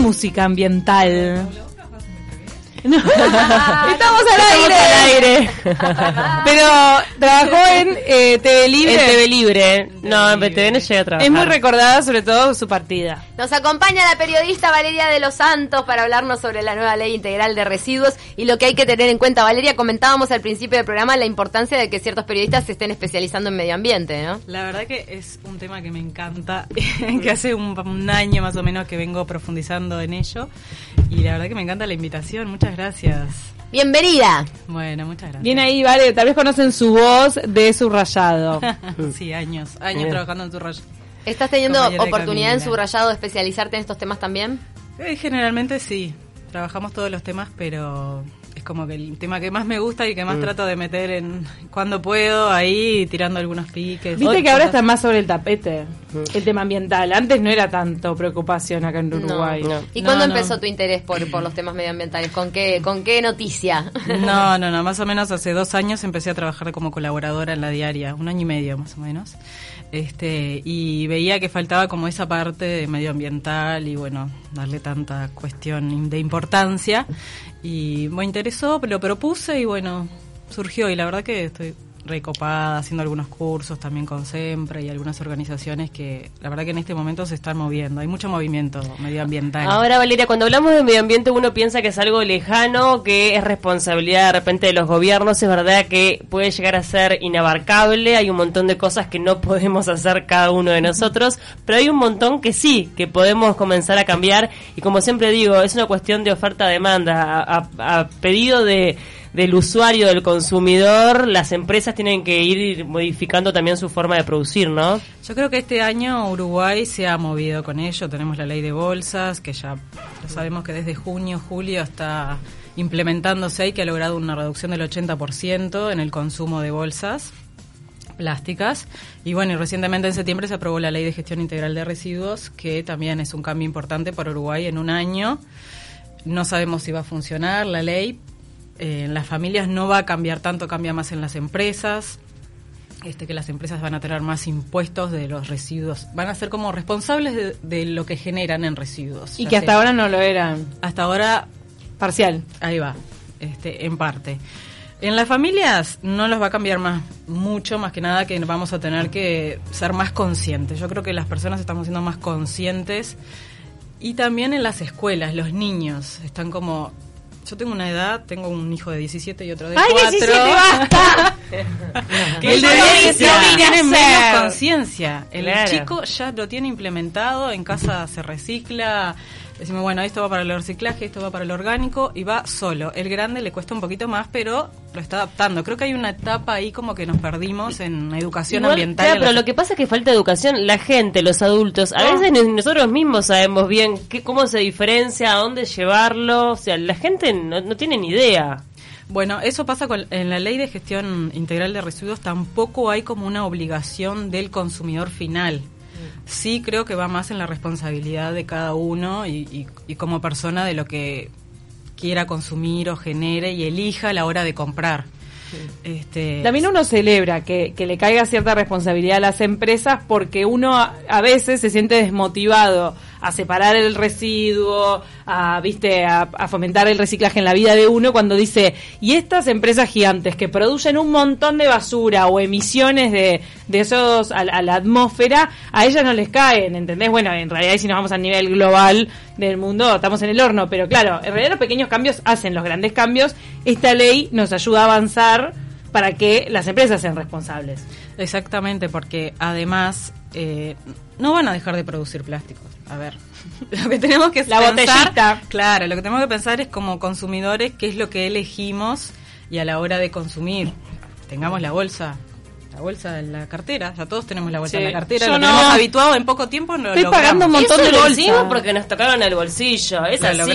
música ambiental? estamos al aire. Pero trabajó en eh, TV Libre. En TV Libre. No, en BTV no llega a trabajar. Es muy recordada sobre todo su partida. Nos acompaña la periodista Valeria de los Santos para hablarnos sobre la nueva ley integral de residuos y lo que hay que tener en cuenta. Valeria, comentábamos al principio del programa la importancia de que ciertos periodistas se estén especializando en medio ambiente, ¿no? La verdad que es un tema que me encanta, que hace un, un año más o menos que vengo profundizando en ello y la verdad que me encanta la invitación. Muchas gracias. Bienvenida. Bueno, muchas gracias. Bien ahí, vale. Tal vez conocen su voz de subrayado. sí, años, años trabajando en subrayado. ¿Estás teniendo oportunidad en subrayado de especializarte en estos temas también? Eh, generalmente sí. Trabajamos todos los temas, pero es como que el tema que más me gusta y que más mm. trato de meter en cuando puedo ahí tirando algunos piques. Viste que ahora está más sobre el tapete mm. el tema ambiental. Antes no era tanto preocupación acá en Uruguay. ¿Y cuándo empezó tu interés por, por los temas medioambientales? ¿Con qué, ¿Con qué noticia? No, no, no. Más o menos hace dos años empecé a trabajar como colaboradora en la diaria. Un año y medio más o menos este y veía que faltaba como esa parte medioambiental y bueno darle tanta cuestión de importancia. Y me interesó lo propuse y bueno surgió. Y la verdad que estoy recopada, haciendo algunos cursos también con SEMPRE y algunas organizaciones que la verdad que en este momento se están moviendo. Hay mucho movimiento medioambiental. Ahora, Valeria, cuando hablamos de medio ambiente uno piensa que es algo lejano, que es responsabilidad de repente de los gobiernos. Es verdad que puede llegar a ser inabarcable. Hay un montón de cosas que no podemos hacer cada uno de nosotros, pero hay un montón que sí, que podemos comenzar a cambiar. Y como siempre digo, es una cuestión de oferta-demanda. a pedido de del usuario, del consumidor, las empresas tienen que ir modificando también su forma de producir, ¿no? Yo creo que este año Uruguay se ha movido con ello. Tenemos la ley de bolsas, que ya sabemos que desde junio, julio está implementándose y que ha logrado una reducción del 80% en el consumo de bolsas plásticas. Y bueno, y recientemente en septiembre se aprobó la Ley de Gestión Integral de Residuos, que también es un cambio importante para Uruguay en un año. No sabemos si va a funcionar la ley, eh, en las familias no va a cambiar tanto, cambia más en las empresas. Este, que las empresas van a tener más impuestos de los residuos, van a ser como responsables de, lo que generan en residuos. Y que hasta ahora no lo eran. Hasta ahora parcial. Ahí va, este, en parte. En las familias no los va a cambiar más mucho, más que nada que vamos a tener que ser más conscientes. Yo creo que las personas estamos siendo más conscientes y también en las escuelas, los niños están como yo tengo una edad, tengo un hijo de 17 y otro de ¡Ay, 4. 17, basta! que el de 17 tiene menos conciencia. El chico ya lo tiene implementado, en casa se recicla, decimos, bueno, esto va para el reciclaje, esto va para el orgánico y va solo. El grande le cuesta un poquito más, pero lo está adaptando. Creo que hay una etapa ahí como que nos perdimos en educación ambiental. Claro, pero lo que pasa es que falta educación. La gente, los adultos, a veces nosotros mismos sabemos bien qué, cómo se diferencia, a dónde llevarlo. O sea, la gente no, no tiene ni idea. Bueno, eso pasa con en la ley de gestión integral de residuos, tampoco hay como una obligación del consumidor final sí creo que va más en la responsabilidad de cada uno y, como persona de lo que quiera consumir o genere y elija a la hora de comprar. Este, También uno celebra que, que, le caiga cierta responsabilidad a las empresas porque uno a veces se siente desmotivado a separar el residuo, a, viste, a, fomentar el reciclaje en la vida de uno cuando dice, y estas empresas gigantes que producen un montón de basura o emisiones de, de esos a, la atmósfera, a ellas no les caen, ¿entendés? Bueno, en realidad si nos vamos a nivel global del mundo, estamos en el horno, pero claro, en realidad los pequeños cambios hacen los grandes cambios. Esta ley nos ayuda a avanzar para que las empresas sean responsables. Exactamente, porque además eh, no van a dejar de producir plásticos. A ver, lo que tenemos que la botellita. Claro, lo que tenemos que pensar es como consumidores qué es lo que elegimos y a la hora de consumir. Tengamos la bolsa la bolsa en la cartera, ya todos tenemos la bolsa en la cartera, Yo lo no. tenemos habituado en poco tiempo no Estoy pagando un montón de bolsas porque nos tocaron el bolsillo, es así.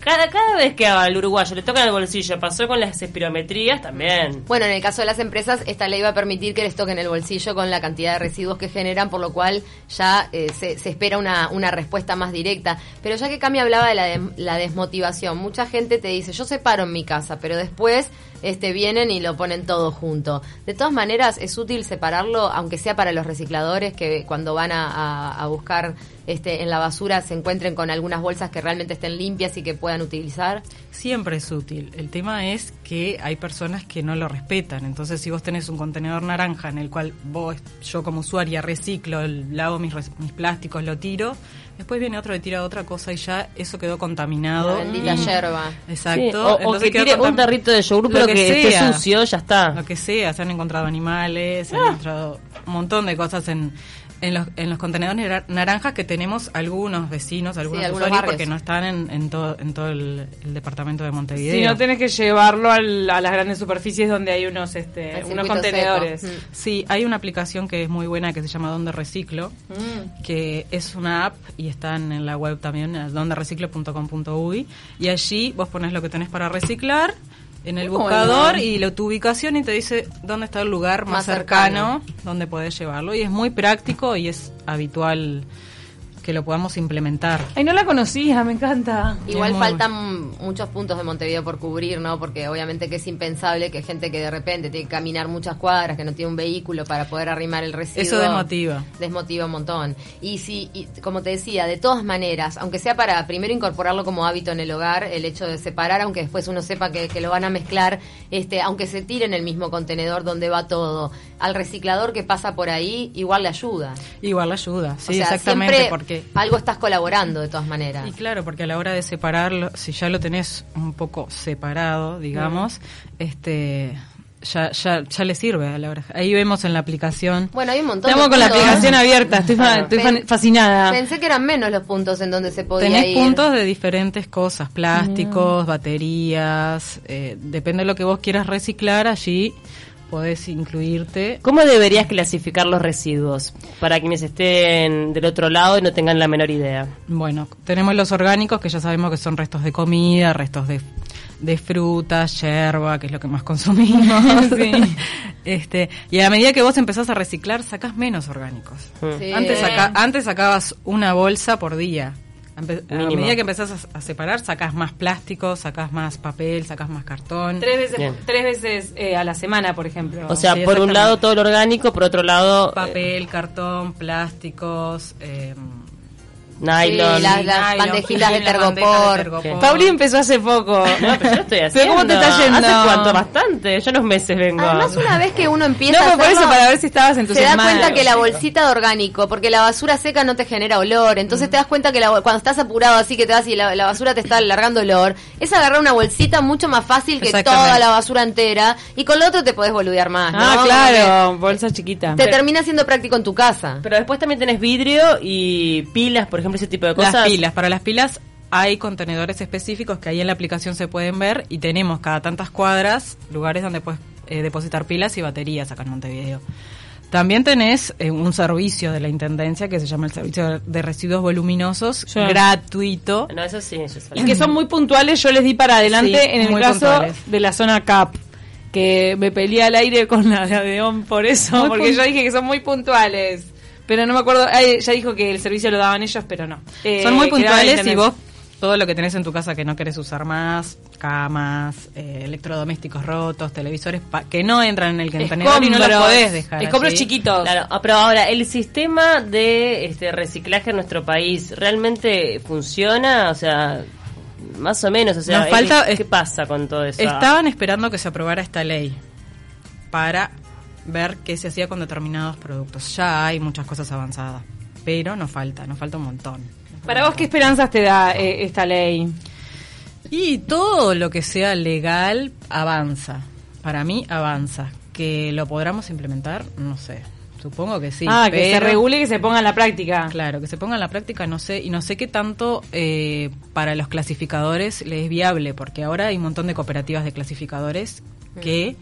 cada, cada vez que al uruguayo le tocan el bolsillo, pasó con las espirometrías también. Bueno, en el caso de las empresas, esta ley va a permitir que les toquen el bolsillo con la cantidad de residuos que generan, por lo cual ya eh, se, se, espera una, una respuesta más directa. Pero ya que Cami hablaba de la, la desmotivación, mucha gente te dice, yo separo en mi casa, pero después este, vienen y lo ponen todo junto. De todas maneras, es útil separarlo, aunque sea para los recicladores que cuando van a, buscar este, en la basura se encuentren con algunas bolsas que realmente estén limpias y que puedan utilizar? Siempre es útil. El tema es que hay personas que no lo respetan. Entonces, si vos tenés un contenedor naranja en el cual vos, yo como usuaria, reciclo, lavo mis, mis plásticos, lo tiro, después viene otro le tira otra cosa y ya eso quedó contaminado. La bendita yerba. Exacto. o, que tire un tarrito de yogur, pero que, esté sucio, ya está. Lo que sea, se han encontrado animales, se han ah. encontrado un montón de cosas en, en los, en los contenedores naranjas que tenemos algunos vecinos, algunos, usuarios, porque no están en, en todo, en todo el, departamento de Montevideo. Si no tenés que llevarlo a las grandes superficies donde hay unos, este, unos contenedores. Mm. Sí, hay una aplicación que es muy buena que se llama Donde Reciclo, mm. que es una app y están en la web también, dondereciclo.com.uy, y allí vos pones lo que tenés para reciclar en el buscador y lo, tu ubicación y te dice dónde está el lugar más, cercano, donde puedes llevarlo. Y es muy práctico y es habitual que lo podamos implementar. Ay, no la conocía, me encanta. Igual faltan muchos puntos de Montevideo por cubrir, ¿no? Porque obviamente que es impensable que gente que de repente tiene que caminar muchas cuadras, que no tiene un vehículo para poder arrimar el residuo. Eso desmotiva. Desmotiva un montón. Y si, como te decía, de todas maneras, aunque sea para primero incorporarlo como hábito en el hogar, el hecho de separar, aunque después uno sepa que, lo van a mezclar, este, aunque se tire en el mismo contenedor donde va todo, al reciclador que pasa por ahí, igual le ayuda. Igual le ayuda, sí, exactamente, porque algo estás colaborando de todas maneras. Y claro, porque a la hora de separarlo, si ya lo tenés un poco separado, digamos, este ya, ya, ya le sirve a la hora. Ahí vemos en la aplicación. Bueno, hay un montón. Estamos con la aplicación abierta, estoy, fascinada. Pensé que eran menos los puntos en donde se podía Tenés puntos de diferentes cosas, plásticos, baterías, eh, depende de lo que vos quieras reciclar allí podés incluirte. ¿Cómo deberías clasificar los residuos para quienes estén del otro lado y no tengan la menor idea? Bueno, tenemos los orgánicos que ya sabemos que son restos de comida, restos de, de frutas, yerba, que es lo que más consumimos. este, y a medida que vos empezás a reciclar, sacás menos orgánicos. Antes, antes sacabas una bolsa por día a medida que empezás a, separar, sacás más plástico, sacás más papel, sacás más cartón. Tres veces, tres veces eh, a la semana, por ejemplo. O sea, por un lado todo lo orgánico, por otro lado... Papel, cartón, plásticos... Eh, Nylon. las, bandejitas de tergopor. Pauli empezó hace poco. No, pero yo estoy haciendo. ¿Cómo te está yendo? ¿Hace cuánto? Bastante. Yo unos meses vengo. Además, una vez que uno empieza no, a por eso, para ver si estabas entusiasmada. Se da cuenta que la bolsita de orgánico, porque la basura seca no te genera olor. Entonces mm. te das cuenta que la, cuando estás apurado así que te vas y la, basura te está largando olor, es agarrar una bolsita mucho más fácil que toda la basura entera. Y con lo otro te podés boludear más. Ah, claro. bolsa chiquita. Te termina siendo práctico en tu casa. Pero después también tenés vidrio y pilas, por ejemplo, ese tipo de cosas pilas. Para las pilas hay contenedores específicos que ahí en la aplicación se pueden ver y tenemos cada tantas cuadras lugares donde puedes eh, depositar pilas y baterías acá en Montevideo. También tenés eh, un servicio de la Intendencia que se llama el Servicio de Residuos Voluminosos, gratuito. No, eso sí, eso Y que son muy puntuales, yo les di para adelante en el caso de la zona CAP, que me peleé al aire con la de Adeón por eso, porque yo dije que son muy puntuales pero no me acuerdo, ya dijo que el servicio lo daban ellos, pero no. Eh, Son muy puntuales y vos todo lo que tenés en tu casa que no querés usar más, camas, eh, electrodomésticos rotos, televisores que no entran en el contenedor y no los podés dejar. Escombros chiquitos. Claro, ah, pero ahora, ¿el sistema de este reciclaje en nuestro país realmente funciona? O sea, más o menos, o sea, falta, ¿qué pasa con todo eso? Estaban esperando que se aprobara esta ley para ver qué se hacía con determinados productos. Ya hay muchas cosas avanzadas, pero nos falta, nos falta un montón. ¿Para vos qué esperanzas te da eh, esta ley? Y todo lo que sea legal avanza. Para mí avanza. Que lo podamos implementar, no sé. Supongo que sí. Ah, que se regule y que se ponga en la práctica. Claro, que se ponga en la práctica, no sé. Y no sé qué tanto eh, para los clasificadores les es viable, porque ahora hay un montón de cooperativas de clasificadores que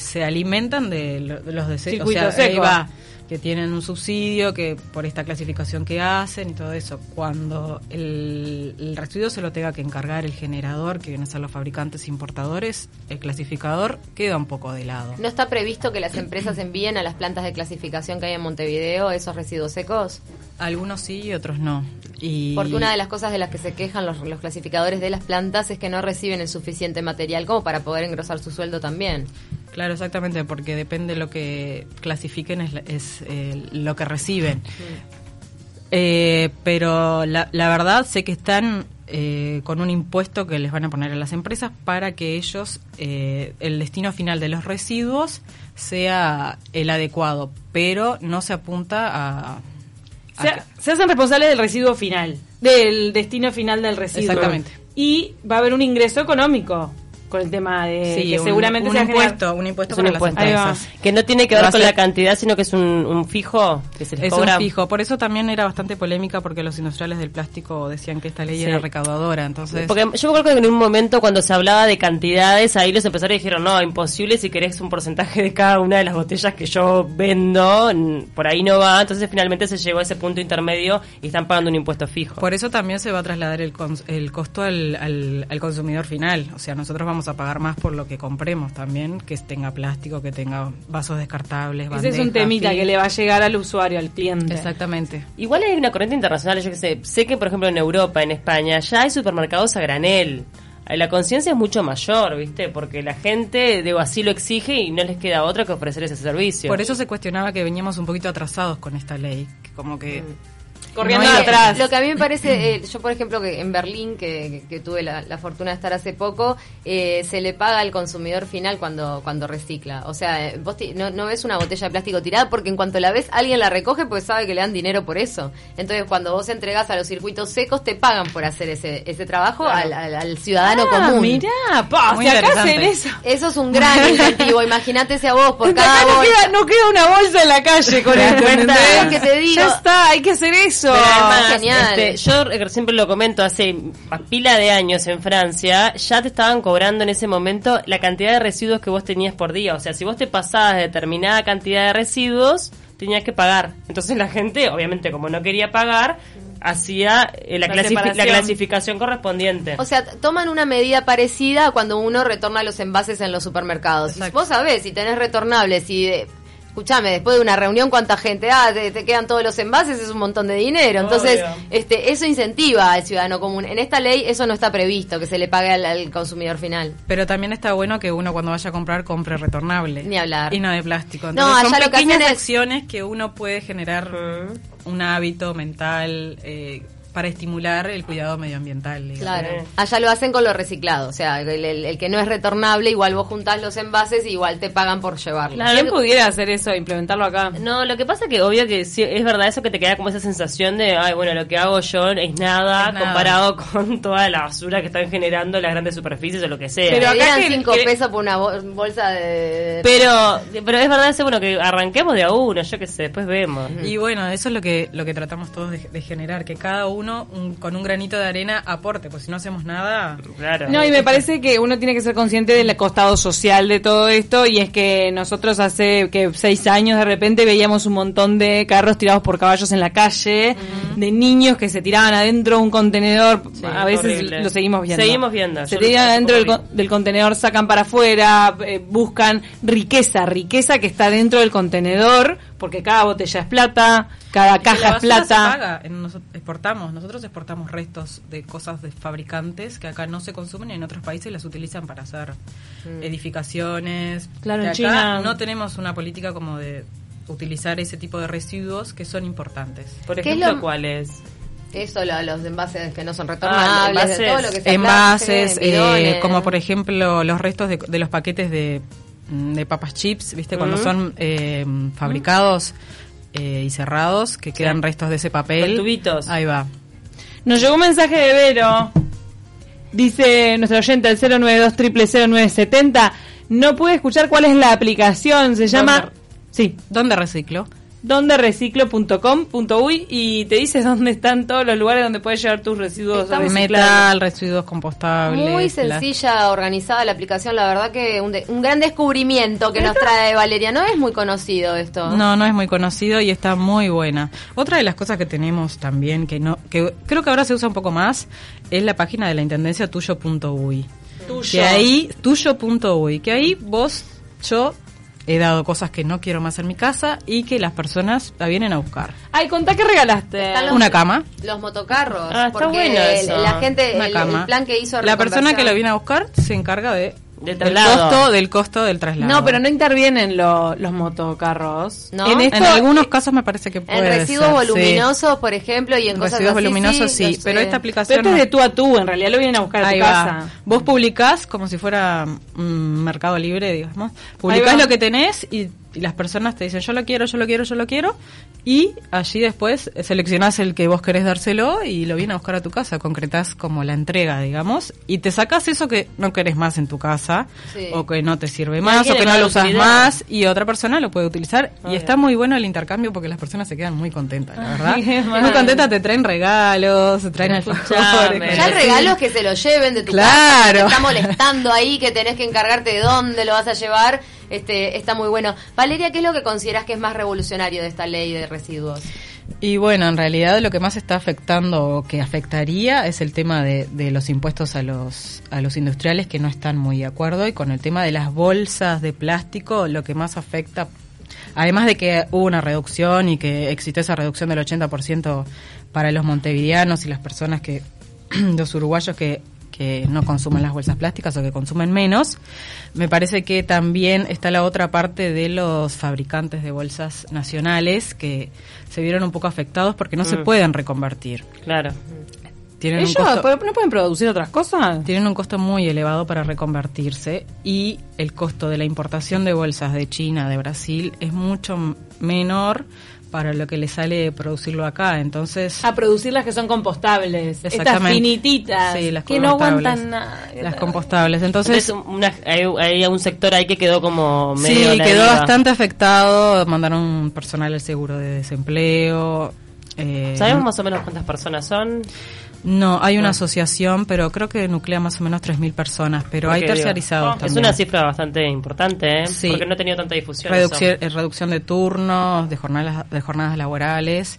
se alimentan de, los deseos. O sea, que tienen un subsidio que por esta clasificación que hacen y todo eso. Cuando el, el residuo se lo tenga que encargar el generador, que vienen a ser los fabricantes importadores, el clasificador queda un poco de lado. ¿No está previsto que las empresas envíen a las plantas de clasificación que hay en Montevideo esos residuos secos? Algunos sí y otros no. Y... Porque una de las cosas de las que se quejan los, los clasificadores de las plantas es que no reciben el suficiente material como para poder engrosar su sueldo también. Claro, exactamente, porque depende de lo que clasifiquen, es, es eh, lo que reciben. Eh, pero la, la verdad sé que están eh, con un impuesto que les van a poner a las empresas para que ellos, eh, el destino final de los residuos sea el adecuado, pero no se apunta a... a Se, se hacen responsables del residuo final, del destino final del residuo. Exactamente. Y va a haber un ingreso económico con el tema de Sí, que un- seguramente un se impuesto, un impuesto Es un para impuesto. las Ahí va. empresas. Que no tiene que ver con ser- la cantidad, sino que es un, un fijo que se les Es cobra. un fijo, por eso también era bastante polémica porque los industriales del plástico decían que esta ley Sí. era recaudadora, entonces Porque yo me acuerdo que en un momento cuando se hablaba de cantidades, ahí los empresarios dijeron, no, imposible si querés un porcentaje de cada una de las botellas que yo vendo, por ahí no va, entonces finalmente se llegó a ese punto intermedio y están pagando un impuesto fijo. por eso también se va a trasladar el, cons- el costo al, al- al consumidor final, o sea, nosotros vamos a pagar más por lo que compremos también, que tenga plástico, que tenga vasos descartables, Ese es un temita film. que le va a llegar al usuario, al cliente. Exactamente. Igual hay una corriente internacional, yo que sé, sé que por ejemplo en Europa, en España, ya hay supermercados a granel. Eh, La conciencia es mucho mayor, ¿viste? Porque la gente, digo, así lo exige y no les queda otra que ofrecer ese servicio. Por eso se cuestionaba que veníamos un poquito atrasados con esta ley, que como que Corriendo No atrás. Lo que a mí me parece, eh, yo por ejemplo que en Berlín, que, que tuve la, la fortuna de estar hace poco, eh, se le paga al consumidor final cuando cuando recicla. O sea, eh, vos ti- no, no ves una botella de plástico tirada porque en cuanto la ves alguien la recoge pues sabe que le dan dinero por eso. Entonces cuando vos entregás a los circuitos secos te pagan por hacer ese, ese trabajo al, al- al ciudadano Ah, común. mirá, pa, Muy si acá hacen eso. Eso es un gran incentivo. Imagínate si a vos por Acá cada no queda, no queda una bolsa en la calle con ¿Te das esto, que te digo. Ya está, hay que hacer eso. Además, genial. este, yo eh, siempre lo comento, hace pila de años en Francia, ya te estaban cobrando en ese momento la cantidad de residuos que vos tenías por día. O sea, si vos te pasabas de determinada cantidad de residuos, tenías que pagar. Entonces la gente, obviamente, como no quería pagar, hacía eh, la, clasificación correspondiente. O sea, toman una medida parecida a cuando uno retorna los envases en los supermercados. Exacto. Vos sabés, si tenés retornables y... De, escuchame, después de una reunión, ¿cuánta gente? Ah, te, te quedan todos los envases, es un montón de dinero. Entonces, este eso incentiva al ciudadano común. En esta ley eso no está previsto, que se le pague al, al consumidor final. Pero también está bueno que uno cuando vaya a comprar compre retornable. Ni hablar. Y no de plástico. No, son allá lo que pequeñas es- acciones que uno puede generar un hábito mental eh, para estimular el cuidado medioambiental. digamos. Claro. Allá lo hacen con lo reciclado. O sea, el, el- el que no es retornable, igual vos juntás los envases y igual te pagan por llevarlo. Claro. ¿Quién pudiera hacer eso, implementarlo acá? No, lo que pasa que obvio que sí, es verdad eso que te queda como esa sensación de, ay, bueno, lo que hago yo es nada, Es nada. comparado con toda la basura que están generando las grandes superficies o lo que sea. Pero acá que- cinco que- pesos por una bol- bolsa de... Pero, pero es verdad eso, bueno, que arranquemos de a uno, yo qué sé, después vemos. Y bueno, eso es lo que lo que tratamos todos de, de generar, que cada uno un- con un granito de arena aporte, pues si no hacemos nada... Claro. No, y me parece que uno tiene que ser consciente del costado social de todo esto y es que nosotros hace que seis años de repente veíamos un montón de carros tirados por caballos en la calle, de niños que se tiraban adentro de un contenedor, Sí, a veces horrible. lo seguimos viendo. Seguimos viendo, Se tiran adentro del, con- del contenedor, sacan para afuera, eh, buscan riqueza, riqueza que está dentro del contenedor, porque cada botella es plata, cada Y caja es basura se plata. paga. Exportamos, nosotros exportamos restos de cosas de fabricantes que acá no se consumen y en otros países las utilizan para hacer edificaciones. Claro, acá China- no tenemos una política como de utilizar ese tipo de residuos que son importantes. Por ¿Qué es ejemplo, lo- ¿cuál es? Eso, lo- los envases que no son Ah, retornables, envases. de todo lo que sea Envases, eh, como por ejemplo los restos de, de los paquetes de, mm, de papas chips, ¿viste? Cuando Mm. son eh, fabricados eh, y cerrados, que quedan restos de ese papel. Con tubitos. Ahí va. Nos llegó un mensaje de Vero. Dice nuestra oyente al 092 0970 No puede escuchar cuál es la aplicación. Se llama. ¿Dónde? Sí, ¿Dónde reciclo? dondereciclo.com.uy y te dice dónde están todos los lugares donde puedes llevar tus residuos Estamos-. Metal, residuos compostables. Muy la- sencilla, organizada la aplicación, la verdad que un, de- un gran descubrimiento que nos trae Valeria. No es muy conocido esto. No, no es muy conocido y está muy buena. Otra de las cosas que tenemos también, que no que creo que ahora se usa un poco más, es la página de la Intendencia tuyo.uy. Tuyo. Que ahí, tuyo.uy, que ahí vos, yo he dado cosas que no quiero más en mi casa y que las personas la vienen a buscar. Ay, contá que regalaste. Los- Una cama, Los motocarros. Ah, está porque bueno el- eso. la gente, una el, cama. el plan que hizo la persona que lo viene a buscar se encarga de Del del traslado. costo del costo del traslado. No, pero no intervienen lo- los motocarros. ¿No? En, esto, en algunos casos me parece que puede En residuos ser, sí. voluminosos, por ejemplo, y en cosas Residuos así, voluminosos sí, los, pero eh, esta Pero aplicación esto es de tú a tú, en realidad lo vienen a buscar a Ahí tu va. casa. Vos publicás como si fuera un mercado libre, digamos. Publicás lo que tenés y, y las personas te dicen yo lo quiero, yo lo quiero, yo lo quiero. Y allí después seleccionás el que vos querés dárselo y lo viene a buscar a tu casa. Concretás como la entrega, digamos. Y te sacás eso que no querés más en tu casa Sí. o que no te sirve más o que no lo usas utilidad. más y otra persona lo puede utilizar. Y está muy bueno el intercambio porque las personas se quedan muy contentas, la verdad. muy contentas, te traen regalos, te traen alfajores. Ya el regalo es que se lo lleven de tu Claro. casa, que te está molestando ahí, que tenés que encargarte de dónde lo vas a llevar, este está muy bueno. Valeria, ¿qué es lo que consideras que es más revolucionario de esta ley de residuos? Y bueno, en realidad lo que más está afectando o que afectaría es el tema de, los impuestos a los, a los industriales que no están muy de acuerdo y con el tema de las bolsas de plástico lo que más afecta, además de que hubo una reducción y que existió esa reducción del 80% para los montevideanos y las personas que, los uruguayos que que no consumen las bolsas plásticas o que consumen menos. Me parece que también está la otra parte de los fabricantes de bolsas nacionales que se vieron un poco afectados porque no se Mm. pueden reconvertir. Claro. Tienen un ¿Ellos costo, ¿pero no pueden producir otras cosas? tienen un costo muy elevado para reconvertirse y el costo de la importación de bolsas de China, de Brasil, es mucho menor para lo que le sale producirlo acá. Entonces, A producir las que son compostables. Estas finititas. Sí, las que no aguantan nada. las compostables. Entonces, Entonces, una- hay, hay un sector ahí que quedó como medio Sí, quedó deriva. bastante afectado. Mandaron personal al seguro de desempleo. eh, ¿Sabemos más o menos cuántas personas son? No, hay una No. asociación, pero creo que nuclea más o menos 3.000 personas. Pero hay digo, terciarizados Es también. una cifra bastante importante, ¿eh? Sí. Porque no ha tenido tanta difusión. Reducción, eso. eh, reducción de turnos, de jornadas, de jornadas laborales.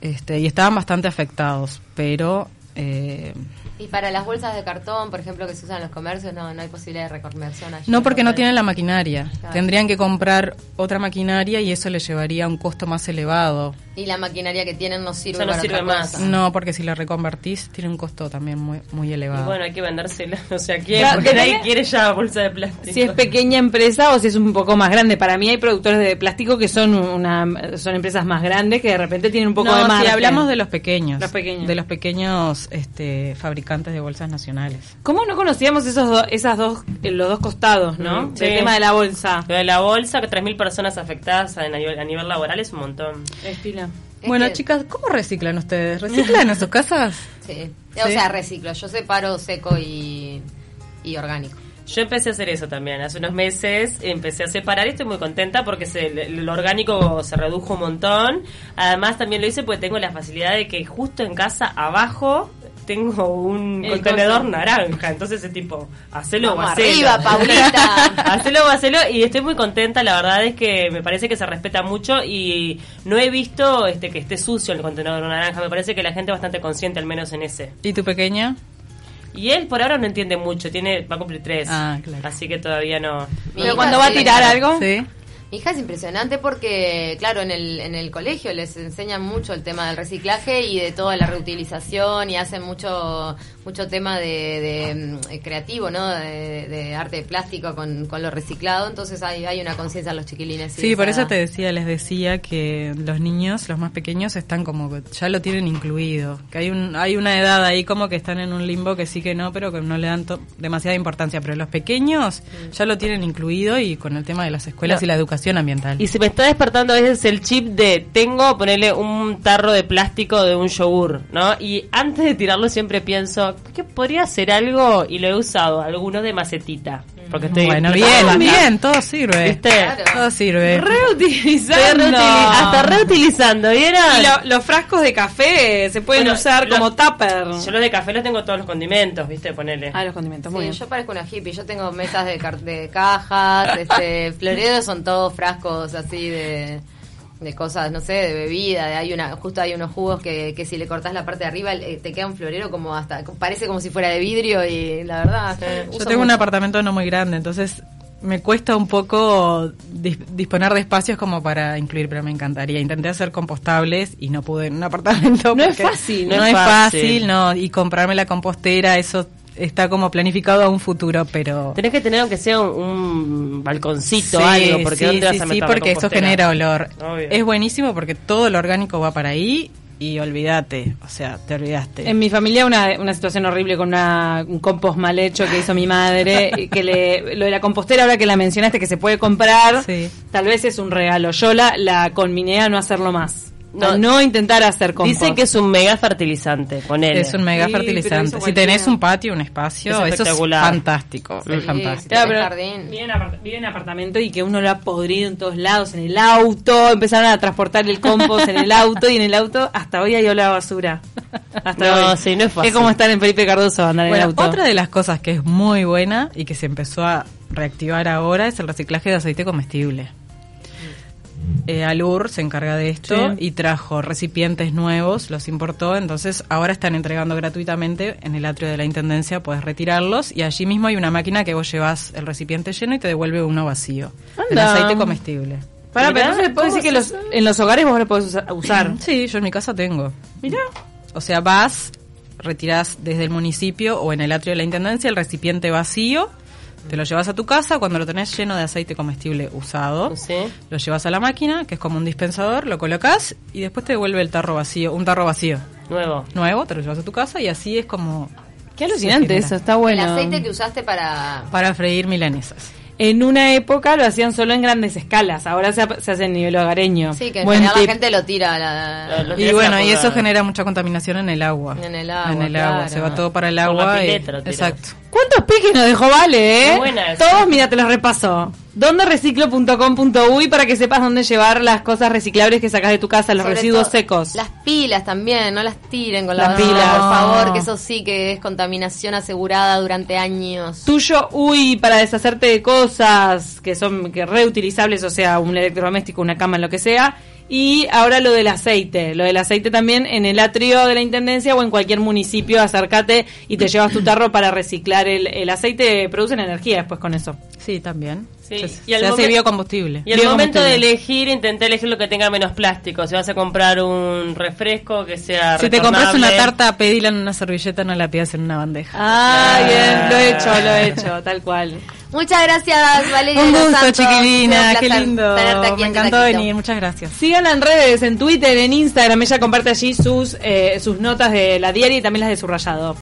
Este, y estaban bastante afectados, pero eh, Y para las bolsas de cartón, por ejemplo, que se usan en los comercios, no, no hay posibilidad de reconversión allí. no porque no tienen la maquinaria. Claro. Tendrían que comprar otra maquinaria y eso les llevaría a un costo más elevado. Y la maquinaria que tienen no sirve Ya no para sirve otra más. cosa. No, porque si la reconvertís tiene un costo también muy muy elevado. Y bueno, hay que vendérsela. O sea, ¿quién? Claro, porque que nadie quiere ya bolsa de plástico. Si es pequeña empresa o si es un poco más grande. Para mí hay productores de plástico que son una son empresas más grandes que de repente tienen un poco no, de margen. si hablamos de los pequeños, Los pequeños. de los pequeños este, fabricantes de bolsas nacionales. ¿Cómo no conocíamos esos do- esas dos eh, los dos costados, no? Mm, sí. tema de la bolsa. Lo de la bolsa, que 3.000 personas afectadas a nivel, a nivel laboral es un montón. Es pila. Es bueno, que- chicas, ¿cómo reciclan ustedes? ¿Reciclan en sus casas? Sí. O Sí. sea, reciclo. Yo separo seco y, y orgánico. Yo empecé a hacer eso también. Hace unos meses empecé a separar y estoy muy contenta porque se, el, lo orgánico se redujo un montón. Además también lo hice porque tengo la facilidad de que justo en casa abajo tengo un El contenedor naranja. Entonces es tipo, hacelo o hacelo. arriba, Paulita. hacelo o hacelo y estoy muy contenta. La verdad es que me parece que se respeta mucho y no he visto este que esté sucio el contenedor naranja. Me parece que la gente es bastante consciente al menos en ese. ¿Y tu pequeña? Y él por ahora no entiende mucho, tiene va a cumplir tres. Ah, claro. Así que todavía no. Pero cuando va a tirar algo, Sí. Mi hija es impresionante porque, claro, en el, en el colegio les enseñan mucho el tema del reciclaje y de toda la reutilización y hacen mucho mucho tema de, de, mm, creativo, ¿no? De, de arte de plástico con, con lo reciclado. Entonces hay, hay una conciencia en los chiquilines. Sí, por esa eso te decía, les decía que los niños, los más pequeños, están como que ya lo tienen incluido. Que hay un, hay una edad ahí como que están en un limbo que sí que no, pero que no le dan demasiada importancia. Pero los pequeños ya lo tienen incluido y con el tema de las escuelas No. y la educación Y se me está despertando a veces el chip de tengo ponerle un tarro de plástico de un yogur, ¿no? Y antes de tirarlo siempre pienso, ¿qué podría hacer algo? Y lo he usado, algunos de macetita. Porque estoy bueno, bien, bien, todo sirve. ¿Viste? Claro. Todo sirve. Reutilizando. reutili- hasta reutilizando, ¿vieron? Y lo- los frascos de café se pueden Bueno, usar los- como tupper. Yo los de café los tengo todos los condimentos, ¿viste? Ponele. Ah, los condimentos, muy Sí, bien. yo parezco una hippie. Yo tengo mesas de, de cajas, este, floreros son todos frascos así de, de cosas, no sé, de bebida. De, hay una, justo hay unos jugos que, que si le cortás la parte de arriba eh, te queda un florero como hasta parece como si fuera de vidrio y la verdad. Yo tengo un apartamento no muy grande, entonces me cuesta un poco dis- disponer de espacios como para incluir, pero me encantaría. Intenté hacer compostables y no pude en un apartamento. No es fácil, no, no es es fácil, fácil. no. Y comprarme la compostera, eso está como planificado a un futuro, pero... Tenés que tener aunque sea un, un balconcito, Sí, algo, porque sí, ¿dónde vas sí, a sí, meter la porque eso genera olor. Obvio. Es buenísimo porque todo lo orgánico va para ahí y olvídate, o sea, te olvidaste. En mi familia una, una situación horrible con una- un compost mal hecho que hizo mi madre, que le, lo de la compostera ahora que la mencionaste que se puede comprar, Sí. tal vez es un regalo. Yo la, la conminé a no hacerlo más. No. Intentar hacer compost. Dicen que es un mega fertilizante, ponele. Es un mega Sí, fertilizante. Si tenés un patio, un espacio, Es eso es espectacular. fantástico. Sí, Es Sí, fantástico. si Claro, jardín. vive en, apart- vive en apartamento y que uno lo ha podrido en todos lados, en el auto, empezaron a transportar el compost en el auto y en el auto hasta hoy hay olor a basura. Hasta No, hoy. sí, no es fácil. Es como estar en Felipe Cardoso andar en el auto. otra de las cosas que es muy buena y que se empezó a reactivar ahora es el reciclaje de aceite comestible. Eh, Alur se encarga de esto Sí. y trajo recipientes nuevos, los importó, entonces ahora están entregando gratuitamente en el atrio de la Intendencia, puedes retirarlos y allí mismo hay una máquina que vos llevas el recipiente lleno y te devuelve uno vacío. El aceite comestible. Para, Mirá, pero entonces puedo ¿cómo decir que los, en los hogares vos lo podés usa- usar. Sí, yo en mi casa tengo. Mirá. O sea, vas, retirás desde el municipio o en el atrio de la intendencia el recipiente vacío, te lo llevas a tu casa, cuando lo tenés lleno de aceite comestible usado, Sí. lo llevas a la máquina, que es como un dispensador, lo colocas y después te devuelve el tarro vacío, un tarro vacío Nuevo. nuevo, te lo llevas a tu casa y así es como Qué alucinante eso, está bueno. El aceite que usaste para... para freír milanesas. En una época lo hacían solo en grandes escalas, ahora se, ha- se hace en nivel hogareño. Sí, que en Buen general la gente lo tira a la... Lo Y bueno, y eso genera mucha contaminación en el agua. En el agua, En el agua, se va todo para el Por la agua. y- lo exacto. ¿Cuántos piques nos dejó Vale, eh? Buena. Todos, mira, te los repaso. ¿Dónde reciclo.com.uy para que sepas dónde llevar las cosas reciclables que sacas de tu casa, los Sobre residuos todo, secos? Las pilas también, no las tiren con la Las pilas. por favor, que eso sí que es contaminación asegurada durante años. Tuyo, uy, para deshacerte de cosas que son que reutilizables, o sea, un electrodoméstico, una cama, lo que sea. Y ahora lo del aceite. Lo del aceite también en el atrio de la intendencia o en cualquier municipio, acércate y te llevas tu tarro para reciclar el, el aceite. Producen energía después con eso. Sí, también. Sí, Se, y al se hace biocombustible. Y el momento de elegir, intenté elegir lo que tenga menos plástico. Si vas a comprar un refresco que sea Si te compras una tarta, pedila en una servilleta, no la pidas en una bandeja. Ah, bien, lo he hecho, lo he hecho, tal cual. Muchas gracias, Valeria. Un gusto, Santos. chiquilina, qué lindo. aquí Me en encantó Taquito. venir, muchas gracias. Síganla en redes, en Twitter, en Instagram. Ella comparte allí sus, eh, sus notas de la diaria y también las de su rayado.